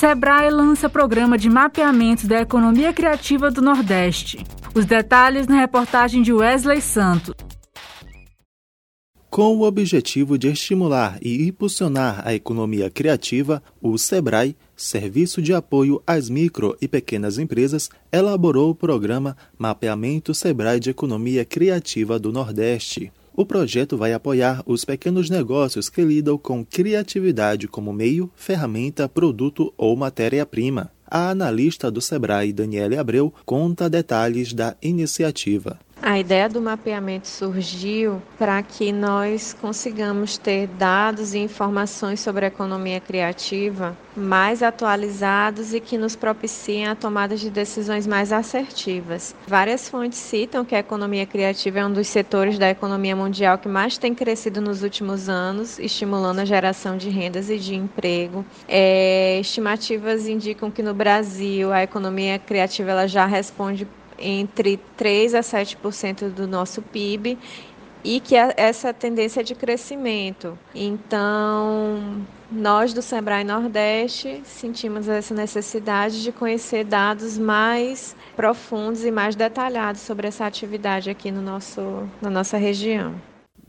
Sebrae lança programa de mapeamento da economia criativa do Nordeste. Os detalhes na reportagem de Wesley Santos. Com o objetivo de estimular e impulsionar a economia criativa, o SEBRAE, Serviço de Apoio às Micro e Pequenas Empresas, elaborou o programa Mapeamento SEBRAE de Economia Criativa do Nordeste. O projeto vai apoiar os pequenos negócios que lidam com criatividade como meio, ferramenta, produto ou matéria-prima. A analista do Sebrae, Daniele Abreu, conta detalhes da iniciativa. A ideia do mapeamento surgiu para que nós consigamos ter dados e informações sobre a economia criativa mais atualizados e que nos propiciem a tomada de decisões mais assertivas. Várias fontes citam que a economia criativa é um dos setores da economia mundial que mais tem crescido nos últimos anos, estimulando a geração de rendas e de emprego. É, estimativas indicam que no Brasil a economia criativa ela já responde entre 3 a 7% do nosso PIB e que essa tendência é de crescimento. Então, nós do Sebrae Nordeste sentimos essa necessidade de conhecer dados mais profundos e mais detalhados sobre essa atividade aqui no nosso, na nossa região.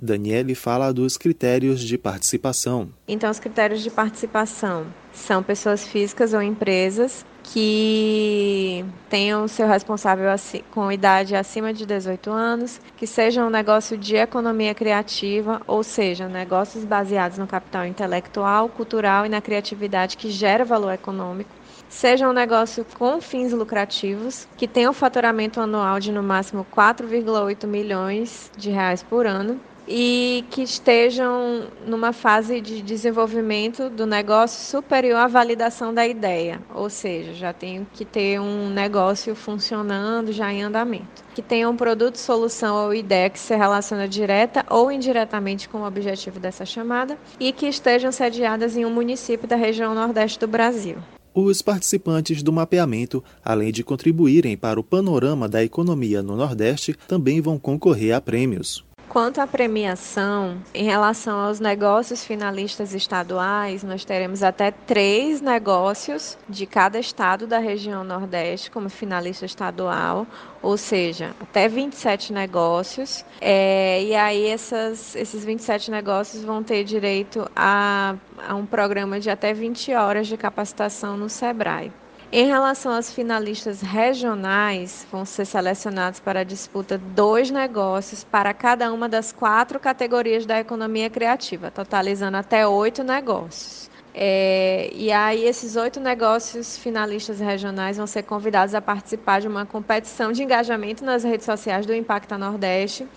Daniele fala dos critérios de participação. Então, os critérios de participação são pessoas físicas ou empresas que tenham seu responsável com idade acima de 18 anos, que seja um negócio de economia criativa, ou seja, negócios baseados no capital intelectual, cultural e na criatividade que gera valor econômico, seja um negócio com fins lucrativos, que tenha um faturamento anual de no máximo 4,8 milhões de reais por ano, e que estejam numa fase de desenvolvimento do negócio superior à validação da ideia, ou seja, já tem que ter um negócio funcionando, já em andamento. Que tenha um produto, solução ou ideia que se relaciona direta ou indiretamente com o objetivo dessa chamada e que estejam sediadas em um município da região nordeste do Brasil. Os participantes do mapeamento, além de contribuírem para o panorama da economia no Nordeste, também vão concorrer a prêmios. Quanto à premiação, em relação aos negócios finalistas estaduais, nós teremos até três negócios de cada estado da região Nordeste como finalista estadual, ou seja, até 27 negócios. É, e aí essas, esses 27 negócios vão ter direito a, a um programa de até 20 horas de capacitação no SEBRAE. Em relação aos finalistas regionais, vão ser selecionados para a disputa dois negócios para cada uma das quatro categorias da economia criativa, totalizando até oito negócios. É, e aí, esses oito negócios finalistas regionais vão ser convidados a participar de uma competição de engajamento nas redes sociais do Impacta Nordeste,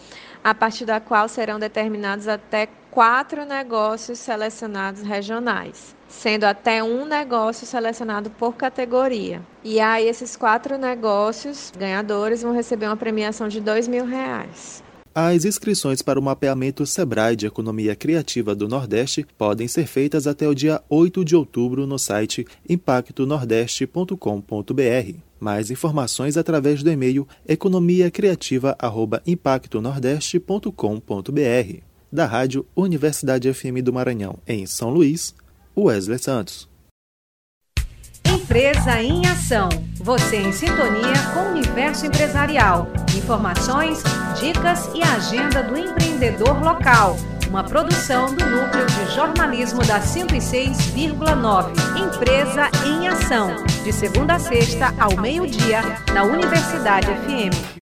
a partir da qual serão determinados até quatro negócios selecionados regionais sendo até um negócio selecionado por categoria. E aí esses quatro negócios ganhadores vão receber uma premiação de dois mil reais. As inscrições para o mapeamento Sebrae de Economia Criativa do Nordeste podem ser feitas até o dia 8 de outubro no site impactonordeste.com.br. Mais informações através do e-mail economiacriativa@impactonordeste.com.br. Da Rádio Universidade FM do Maranhão, em São Luís, Wesley Santos. Empresa em Ação. Você em sintonia com o universo empresarial. Informações, dicas e agenda do empreendedor local. Uma produção do Núcleo de Jornalismo da 106,9. Empresa em Ação. De segunda a sexta, ao meio-dia, na Universidade FM.